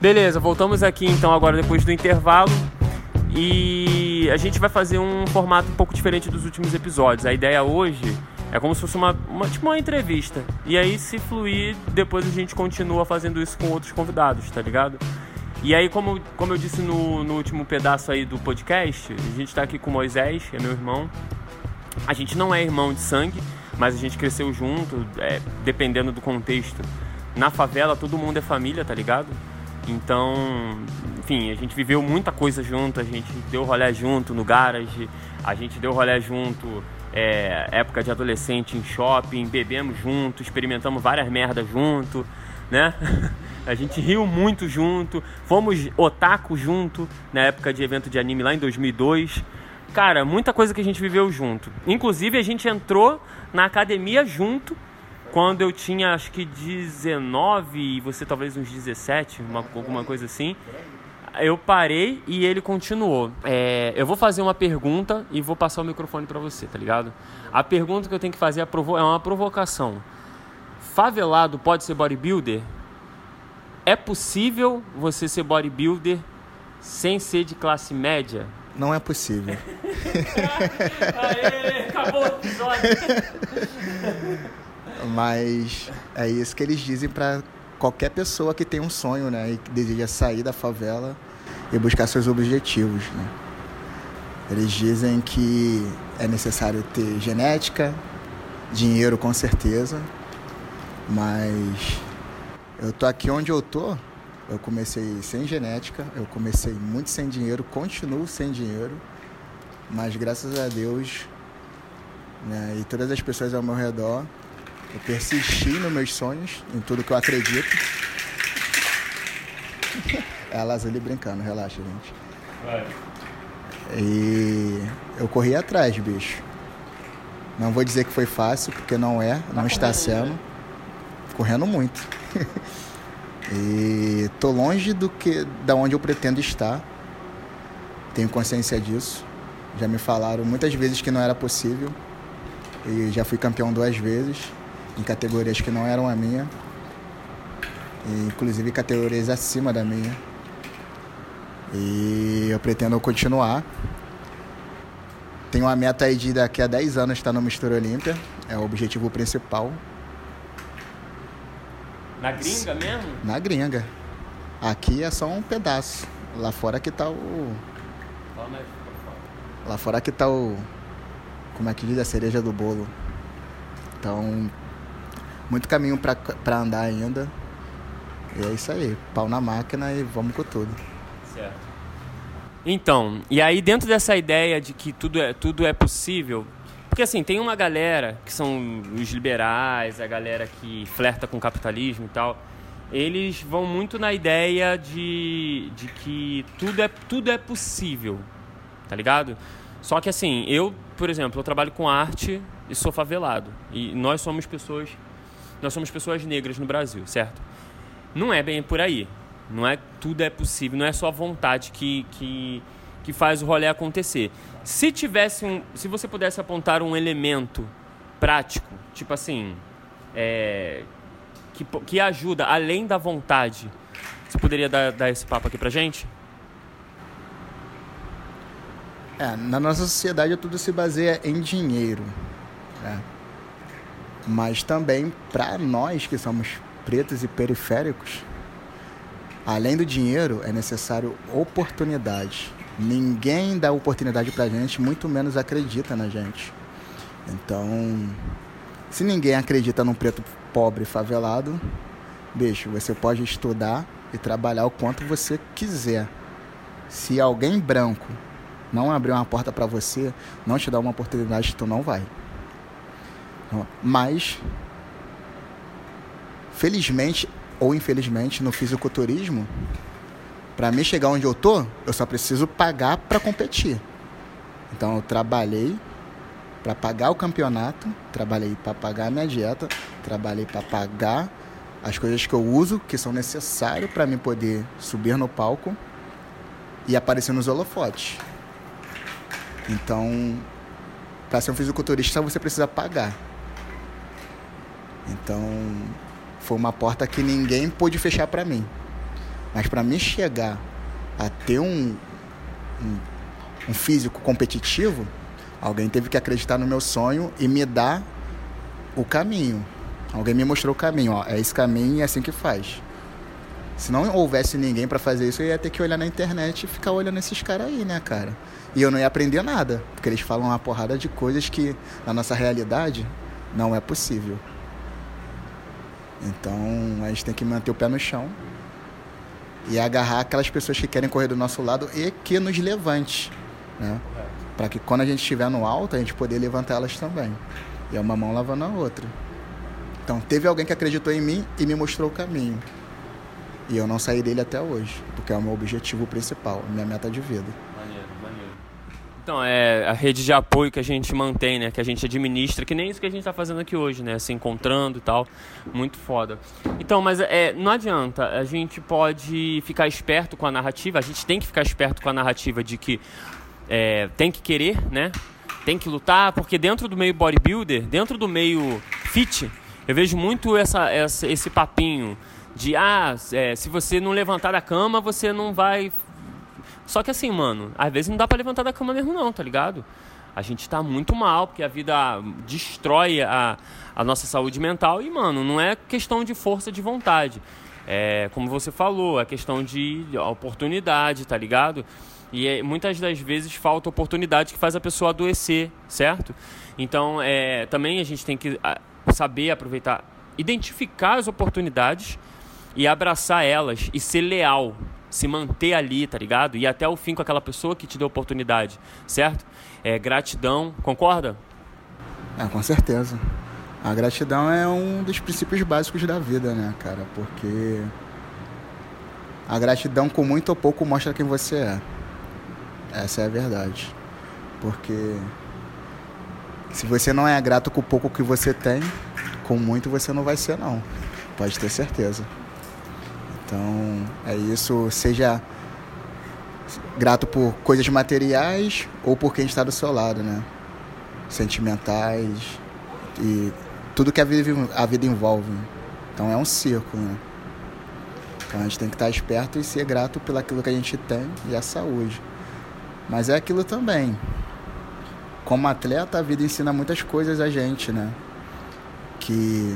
Beleza, voltamos aqui então agora depois do intervalo. E a gente vai fazer um formato um pouco diferente dos últimos episódios. A ideia hoje é como se fosse uma, uma, tipo uma entrevista. E aí, se fluir, depois a gente continua fazendo isso com outros convidados, tá ligado? E aí, como, como eu disse no, no último pedaço aí do podcast, a gente tá aqui com o Moisés, é meu irmão. A gente não é irmão de sangue, mas a gente cresceu junto, é, dependendo do contexto. Na favela, todo mundo é família, tá ligado? Então, enfim, a gente viveu muita coisa junto, a gente deu rolé junto no garage, a gente deu rolé junto é, época de adolescente em shopping, bebemos junto, experimentamos várias merdas junto, né? A gente riu muito junto, fomos otaku junto na época de evento de anime lá em 2002. Cara, muita coisa que a gente viveu junto. Inclusive, a gente entrou na academia junto quando eu tinha acho que 19 e você talvez uns 17, uma, alguma coisa assim. Eu parei e ele continuou. É, eu vou fazer uma pergunta e vou passar o microfone para você, tá ligado? A pergunta que eu tenho que fazer é, é uma provocação. Favelado pode ser bodybuilder? É possível você ser bodybuilder sem ser de classe média? Não é possível. Aê, acabou o episódio. Mas é isso que eles dizem para qualquer pessoa que tem um sonho, né? E que deseja sair da favela e buscar seus objetivos, né? Eles dizem que é necessário ter genética, dinheiro com certeza, mas eu tô aqui onde eu tô. Eu comecei sem genética, eu comecei muito sem dinheiro, continuo sem dinheiro, mas graças a Deus né, e todas as pessoas ao meu redor eu persisti nos meus sonhos, em tudo que eu acredito. É a Lazuli brincando, relaxa, gente. Vai. E eu corri atrás, bicho. Não vou dizer que foi fácil, porque não é, não tá está sendo. Né? Correndo muito. e tô longe do que da onde eu pretendo estar. Tenho consciência disso. Já me falaram muitas vezes que não era possível. E já fui campeão duas vezes em categorias que não eram a minha, e inclusive categorias acima da minha. E eu pretendo continuar. Tenho uma meta aí de daqui a 10 anos estar no Mistura Olímpia, é o objetivo principal. Na gringa mesmo? Na gringa. Aqui é só um pedaço. Lá fora que tá o. Lá fora que tá o. Como é que diz? A cereja do bolo. Então, muito caminho para andar ainda. E é isso aí, pau na máquina e vamos com tudo. Certo. Então, e aí dentro dessa ideia de que tudo é, tudo é possível, porque assim, tem uma galera que são os liberais, a galera que flerta com o capitalismo e tal, eles vão muito na ideia de, de que tudo é, tudo é possível, tá ligado? Só que assim, eu, por exemplo, eu trabalho com arte e sou favelado. E nós somos pessoas nós somos pessoas negras no Brasil, certo? Não é bem por aí. Não é tudo é possível, não é só a vontade que, que, que faz o rolê acontecer. Se tivesse um, se você pudesse apontar um elemento prático, tipo assim, é, que, que ajuda além da vontade, você poderia dar, dar esse papo aqui pra gente? É, na nossa sociedade tudo se baseia em dinheiro. Né? Mas também para nós que somos pretos e periféricos, além do dinheiro, é necessário oportunidade. Ninguém dá oportunidade para gente, muito menos acredita na gente. Então, se ninguém acredita num preto pobre favelado, bicho, você pode estudar e trabalhar o quanto você quiser. Se alguém branco não abrir uma porta para você, não te dá uma oportunidade, tu não vai. Mas, felizmente ou infelizmente, no fisiculturismo, para mim chegar onde eu tô, eu só preciso pagar para competir. Então eu trabalhei para pagar o campeonato, trabalhei para pagar a minha dieta, trabalhei para pagar as coisas que eu uso, que são necessárias para mim poder subir no palco e aparecer nos holofotes. Então, para ser um fisiculturista, você precisa pagar. Então, foi uma porta que ninguém pôde fechar para mim. Mas para mim chegar a ter um, um, um físico competitivo, alguém teve que acreditar no meu sonho e me dar o caminho. Alguém me mostrou o caminho, ó, é esse caminho e é assim que faz. Se não houvesse ninguém para fazer isso, eu ia ter que olhar na internet e ficar olhando esses caras aí, né, cara? E eu não ia aprender nada, porque eles falam uma porrada de coisas que na nossa realidade não é possível. Então a gente tem que manter o pé no chão e agarrar aquelas pessoas que querem correr do nosso lado e que nos levante, né? Para que quando a gente estiver no alto, a gente poder levantar elas também. E é uma mão lavando a outra. Então teve alguém que acreditou em mim e me mostrou o caminho. E eu não saí dele até hoje, porque é o meu objetivo principal, minha meta de vida. Então, é a rede de apoio que a gente mantém, né? Que a gente administra, que nem isso que a gente está fazendo aqui hoje, né? Se encontrando e tal. Muito foda. Então, mas é, não adianta. A gente pode ficar esperto com a narrativa. A gente tem que ficar esperto com a narrativa de que é, tem que querer, né? Tem que lutar, porque dentro do meio bodybuilder, dentro do meio fit, eu vejo muito essa, essa esse papinho de ah, é, se você não levantar da cama, você não vai só que assim, mano, às vezes não dá para levantar da cama mesmo não, tá ligado? A gente tá muito mal, porque a vida destrói a, a nossa saúde mental e, mano, não é questão de força de vontade. É, como você falou, é questão de oportunidade, tá ligado? E é, muitas das vezes falta oportunidade que faz a pessoa adoecer, certo? Então, é, também a gente tem que saber aproveitar, identificar as oportunidades e abraçar elas e ser leal, se manter ali, tá ligado? E até o fim com aquela pessoa que te deu oportunidade, certo? É gratidão, concorda? É, com certeza. A gratidão é um dos princípios básicos da vida, né, cara? Porque a gratidão com muito ou pouco mostra quem você é. Essa é a verdade. Porque se você não é grato com o pouco que você tem, com muito você não vai ser não. Pode ter certeza. Então, é isso, seja grato por coisas materiais ou por quem está do seu lado, né? Sentimentais e tudo que a vida, a vida envolve. Então é um círculo, né? Então a gente tem que estar esperto e ser grato pelo aquilo que a gente tem e a saúde. Mas é aquilo também. Como atleta, a vida ensina muitas coisas a gente, né? Que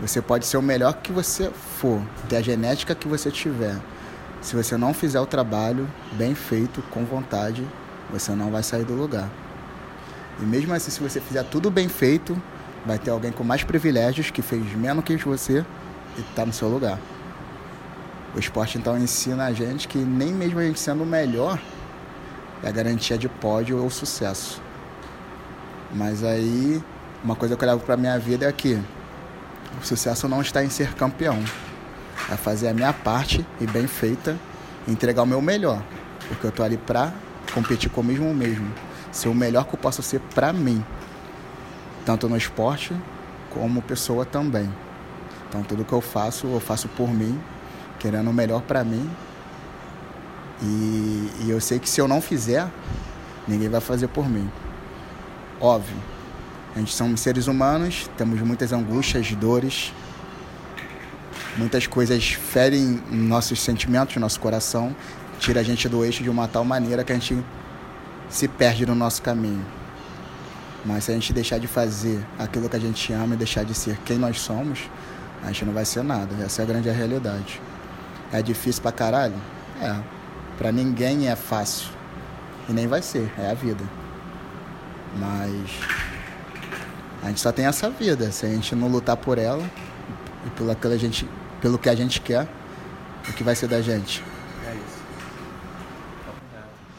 você pode ser o melhor que você for, ter a genética que você tiver. Se você não fizer o trabalho bem feito, com vontade, você não vai sair do lugar. E mesmo assim, se você fizer tudo bem feito, vai ter alguém com mais privilégios que fez menos que você e está no seu lugar. O esporte então ensina a gente que nem mesmo a gente sendo o melhor é a garantia de pódio ou sucesso. Mas aí, uma coisa que eu levo para minha vida é que o sucesso não está em ser campeão. É fazer a minha parte e bem feita, entregar o meu melhor. Porque eu tô ali pra competir comigo mesmo. Ser o melhor que eu posso ser pra mim. Tanto no esporte como pessoa também. Então tudo que eu faço, eu faço por mim, querendo o melhor para mim. E, e eu sei que se eu não fizer, ninguém vai fazer por mim. Óbvio, a gente somos seres humanos, temos muitas angústias, dores, muitas coisas ferem nossos sentimentos, nosso coração, tira a gente do eixo de uma tal maneira que a gente se perde no nosso caminho. Mas se a gente deixar de fazer aquilo que a gente ama e deixar de ser quem nós somos, a gente não vai ser nada. Essa é a grande realidade. É difícil pra caralho? É. Pra ninguém é fácil. E nem vai ser, é a vida. Mas a gente só tem essa vida. Se a gente não lutar por ela e pelo que a gente, pelo que a gente quer, o que vai ser da gente? É isso.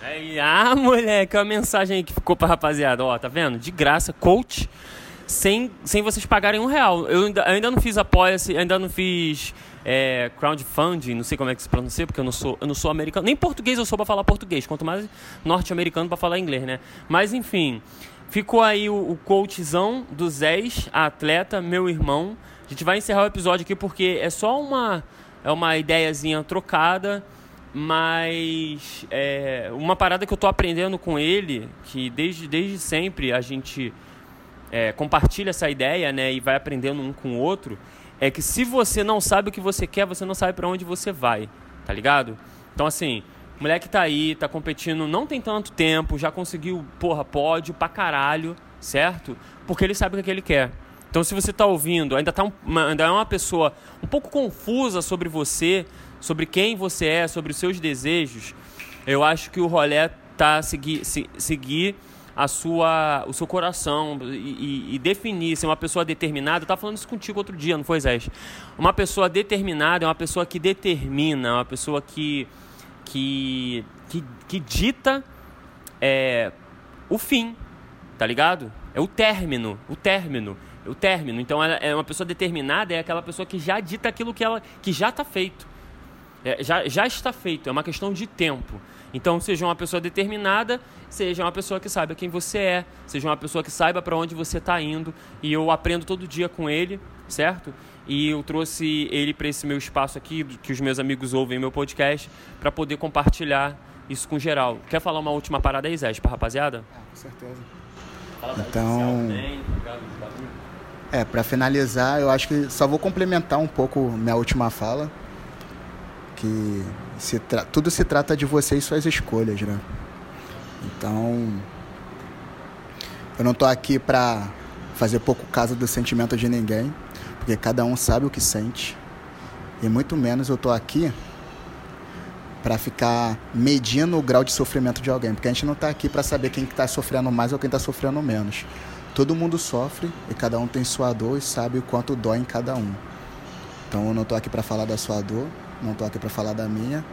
É, ah, moleque, a mensagem aí que ficou pra rapaziada. Ó, tá vendo? De graça, coach, sem, sem vocês pagarem um real. Eu ainda, eu ainda não fiz apoia-se, ainda não fiz é, crowdfunding, não sei como é que se pronuncia, porque eu não sou, eu não sou americano. Nem português eu sou pra falar português, quanto mais norte-americano pra falar inglês, né? Mas enfim. Ficou aí o, o coachzão do Zés, atleta, meu irmão. A gente vai encerrar o episódio aqui porque é só uma, é uma ideiazinha trocada, mas é uma parada que eu tô aprendendo com ele, que desde, desde sempre a gente é, compartilha essa ideia, né, e vai aprendendo um com o outro, é que se você não sabe o que você quer, você não sabe para onde você vai. tá ligado? Então, assim, moleque tá aí, tá competindo, não tem tanto tempo, já conseguiu, porra, pódio pra caralho, certo? Porque ele sabe o que, é ele quer. Então, se você tá ouvindo, ainda, tá um, ainda é uma pessoa um pouco confusa sobre você, sobre quem você é, sobre os seus desejos, eu acho que o rolê tá seguir, se, seguir a sua, o seu coração e, e, e, definir ser uma pessoa determinada. Eu estava falando isso contigo outro dia, não foi, Zé? Uma pessoa determinada é uma pessoa que determina, é uma pessoa que, que, que, que dita é, o fim, tá ligado? É o término, o término, o término. Então, ela é uma pessoa determinada, é aquela pessoa que já dita aquilo que, ela, que já está feito. É, já, já está feito, é uma questão de tempo. Então, seja uma pessoa determinada, seja uma pessoa que saiba quem você é, seja uma pessoa que saiba para onde você está indo. E eu aprendo todo dia com ele, certo? E eu trouxe ele para esse meu espaço aqui, que os meus amigos ouvem meu podcast, para poder compartilhar isso com geral. Quer falar uma última parada aí, Zé, para rapaziada? Ah, com certeza. então, é, para finalizar, eu acho que só vou complementar um pouco minha última fala que se tudo se trata de você e suas escolhas, né? Então, eu não tô aqui para fazer pouco caso do sentimento de ninguém, porque cada um sabe o que sente. E muito menos eu tô aqui para ficar medindo o grau de sofrimento de alguém, porque a gente não está aqui para saber quem está sofrendo mais ou quem está sofrendo menos. Todo mundo sofre e cada um tem sua dor e sabe o quanto dói em cada um. Então eu não estou aqui para falar da sua dor, não estou aqui para falar da minha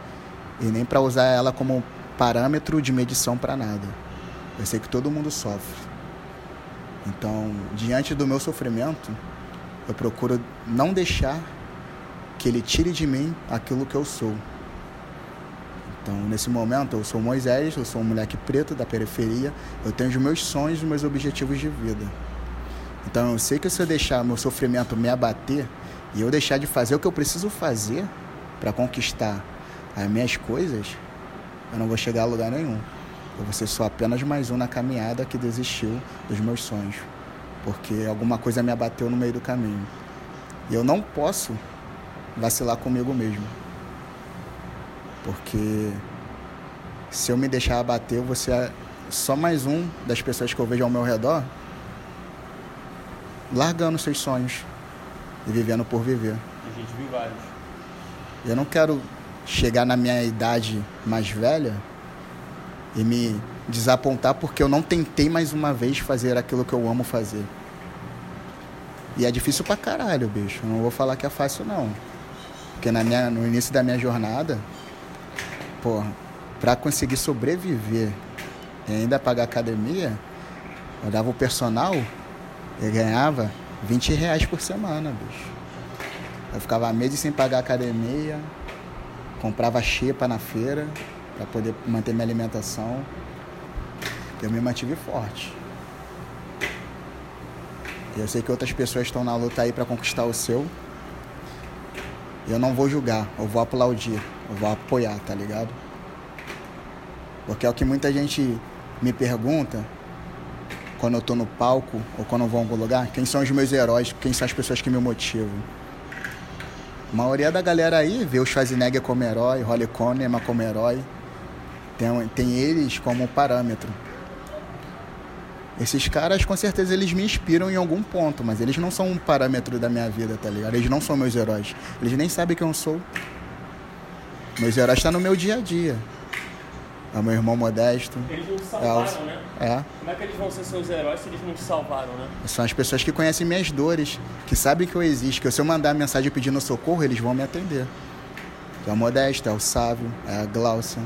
e nem para usar ela como parâmetro de medição para nada. Eu sei que todo mundo sofre. Então, diante do meu sofrimento, eu procuro não deixar que ele tire de mim aquilo que eu sou. Então, nesse momento, eu sou Moisés, eu sou um moleque preto da periferia, eu tenho os meus sonhos e meus objetivos de vida. Então, eu sei que se eu deixar meu sofrimento me abater e eu deixar de fazer o que eu preciso fazer, para conquistar as minhas coisas, eu não vou chegar a lugar nenhum. Eu vou ser só apenas mais um na caminhada que desistiu dos meus sonhos, porque alguma coisa me abateu no meio do caminho. E eu não posso vacilar comigo mesmo. Porque se eu me deixar abater, eu vou ser só mais um das pessoas que eu vejo ao meu redor largando seus sonhos e vivendo por viver. A gente viu vários. Eu não quero chegar na minha idade mais velha e me desapontar porque eu não tentei mais uma vez fazer aquilo que eu amo fazer. E é difícil pra caralho, bicho. Não vou falar que é fácil, não. Porque na minha, no início da minha jornada, porra, pra conseguir sobreviver e ainda pagar academia, eu dava o personal e ganhava 20 reais por semana, bicho. Eu ficava meses sem pagar academia, comprava xepa na feira para poder manter minha alimentação. Eu me mantive forte. Eu sei que outras pessoas estão na luta aí para conquistar o seu. Eu não vou julgar, eu vou aplaudir, eu vou apoiar, tá ligado? Porque é o que muita gente me pergunta quando eu tô no palco ou quando eu vou a algum lugar, quem são os meus heróis, quem são as pessoas que me motivam. A maioria da galera aí vê o Schwarzenegger como herói, Holly Conneman como herói. Tem, tem eles como parâmetro. Esses caras, com certeza, eles me inspiram em algum ponto, mas eles não são um parâmetro da minha vida, tá ligado? Eles não são meus heróis. Eles nem sabem quem eu sou. Meus heróis estão no meu dia a dia. É o meu irmão modesto. Eles não te salvaram, é, né? É. Como é que eles vão ser seus heróis se eles não te salvaram, né? São as pessoas que conhecem minhas dores, que sabem que eu existo, que se eu mandar mensagem pedindo socorro, eles vão me atender. É o Modesto, é o Sávio, é a Glaucia,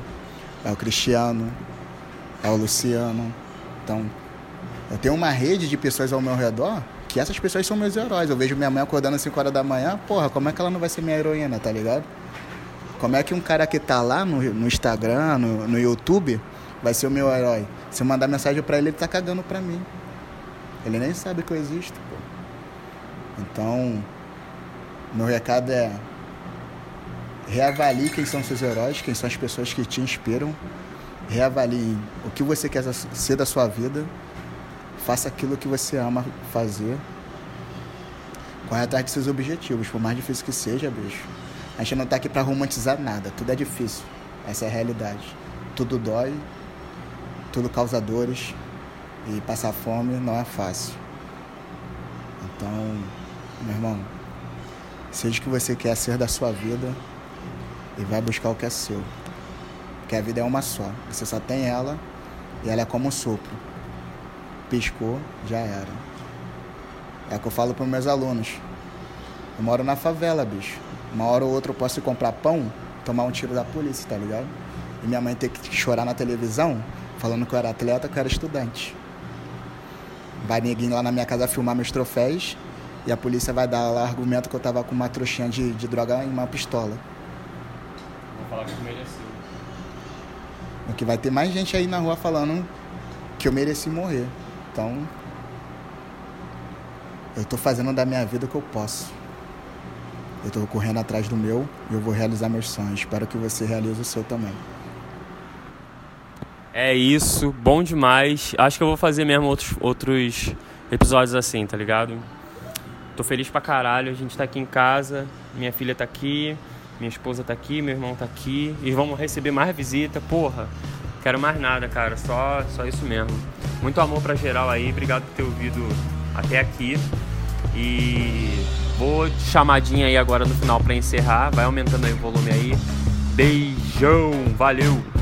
é o Cristiano, é o Luciano. Então, eu tenho uma rede de pessoas ao meu redor que essas pessoas são meus heróis. Eu vejo minha mãe acordando às 5 horas da manhã, porra, como é que ela não vai ser minha heroína, tá ligado? Como é que um cara que tá lá no, no Instagram, no, no YouTube, vai ser o meu herói? Se eu mandar mensagem para ele, ele tá cagando pra mim. Ele nem sabe que eu existo, pô. Então, meu recado é reavalie quem são seus heróis, quem são as pessoas que te inspiram. Reavalie o que você quer ser da sua vida. Faça aquilo que você ama fazer. Corre atrás de seus objetivos, por mais difícil que seja, bicho A gente não tá aqui para romantizar nada, tudo é difícil. Essa é a realidade. Tudo dói, tudo causa dores e passar fome não é fácil. Então, meu irmão, seja o que você quer ser da sua vida e vai buscar o que é seu. Porque a vida é uma só. Você só tem ela e ela é como um sopro. Piscou, já era. É o que eu falo para meus alunos. Eu moro na favela, bicho. Uma hora ou outra eu posso ir comprar pão, tomar um tiro da polícia, tá ligado? E minha mãe ter que chorar na televisão, falando que eu era atleta, que eu era estudante. Vai ninguém lá na minha casa filmar meus troféus e a polícia vai dar lá argumento que eu tava com uma trouxinha de, de droga e uma pistola. Vou falar que tu mereceu. Porque vai ter mais gente aí na rua falando que eu mereci morrer. Então, eu tô fazendo da minha vida o que eu posso. Eu tô correndo atrás do meu e eu vou realizar meus sonhos. Espero que você realize o seu também. É isso, bom demais. Acho que eu vou fazer mesmo outros, outros episódios assim, tá ligado? Tô feliz pra caralho, a gente tá aqui em casa, minha filha tá aqui, minha esposa tá aqui, meu irmão tá aqui, e vamos receber mais visita, porra. Quero mais nada, cara, só, só isso mesmo. Muito amor pra geral aí, obrigado por ter ouvido até aqui. E vou chamadinha aí agora no final pra encerrar, vai aumentando aí o volume aí. Beijão, valeu!